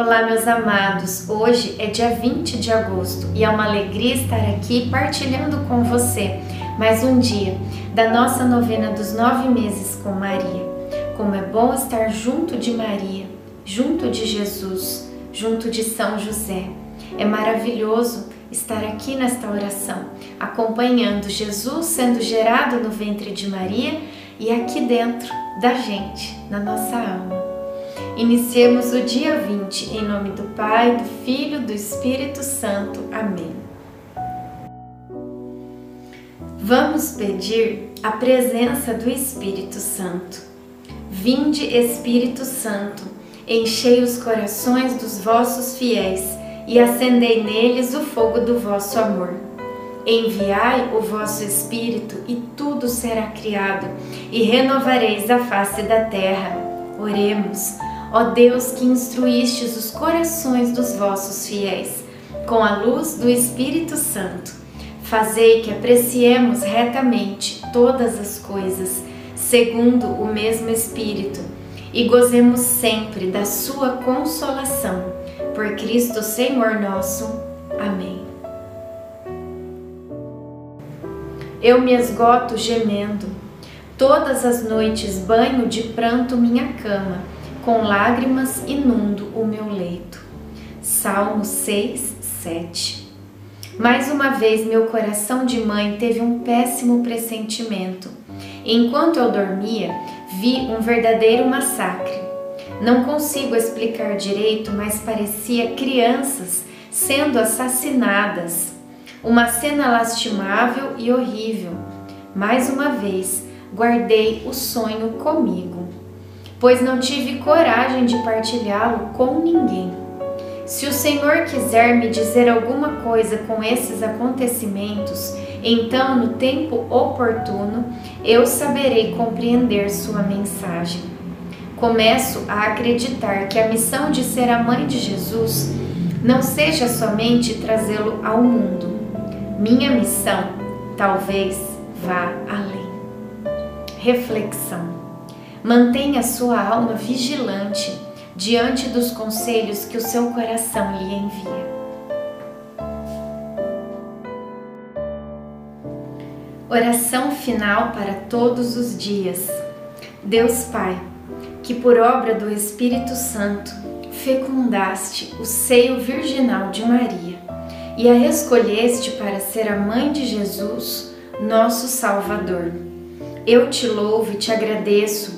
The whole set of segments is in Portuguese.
Olá, meus amados. Hoje é dia 20 de agosto e é uma alegria estar aqui partilhando com você mais um dia da nossa novena dos nove meses com Maria. Como é bom estar junto de Maria, junto de Jesus, junto de São José. É maravilhoso estar aqui nesta oração, acompanhando Jesus sendo gerado no ventre de Maria e aqui dentro da gente, na nossa alma. Iniciemos o dia 20 em nome do Pai, do Filho, do Espírito Santo. Amém. Vamos pedir a presença do Espírito Santo. Vinde, Espírito Santo, enchei os corações dos vossos fiéis e acendei neles o fogo do vosso amor. Enviai o vosso Espírito e tudo será criado, e renovareis a face da terra. Oremos. Ó Deus que instruístes os corações dos vossos fiéis com a luz do Espírito Santo, fazei que apreciemos retamente todas as coisas, segundo o mesmo Espírito, e gozemos sempre da sua consolação. Por Cristo Senhor nosso. Amém. Eu me esgoto gemendo, todas as noites banho de pranto minha cama com lágrimas inundo o meu leito. Salmo 6, 7. Mais uma vez meu coração de mãe teve um péssimo pressentimento. Enquanto eu dormia, vi um verdadeiro massacre. Não consigo explicar direito, mas parecia crianças sendo assassinadas. Uma cena lastimável e horrível. Mais uma vez, guardei o sonho comigo pois não tive coragem de partilhá-lo com ninguém. Se o Senhor quiser me dizer alguma coisa com esses acontecimentos, então, no tempo oportuno, eu saberei compreender sua mensagem. Começo a acreditar que a missão de ser a mãe de Jesus não seja somente trazê-lo ao mundo. Minha missão talvez vá além. Reflexão. Mantenha sua alma vigilante diante dos conselhos que o seu coração lhe envia. Oração final para todos os dias. Deus Pai, que por obra do Espírito Santo fecundaste o seio virginal de Maria e a escolheste para ser a mãe de Jesus, nosso Salvador. Eu te louvo e te agradeço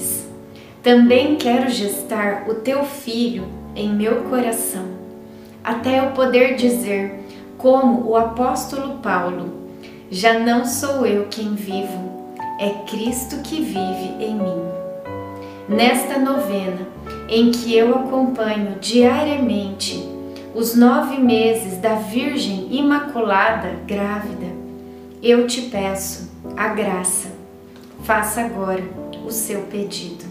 também quero gestar o teu filho em meu coração, até eu poder dizer, como o apóstolo Paulo: Já não sou eu quem vivo, é Cristo que vive em mim. Nesta novena, em que eu acompanho diariamente os nove meses da Virgem Imaculada grávida, eu te peço a graça. Faça agora o seu pedido.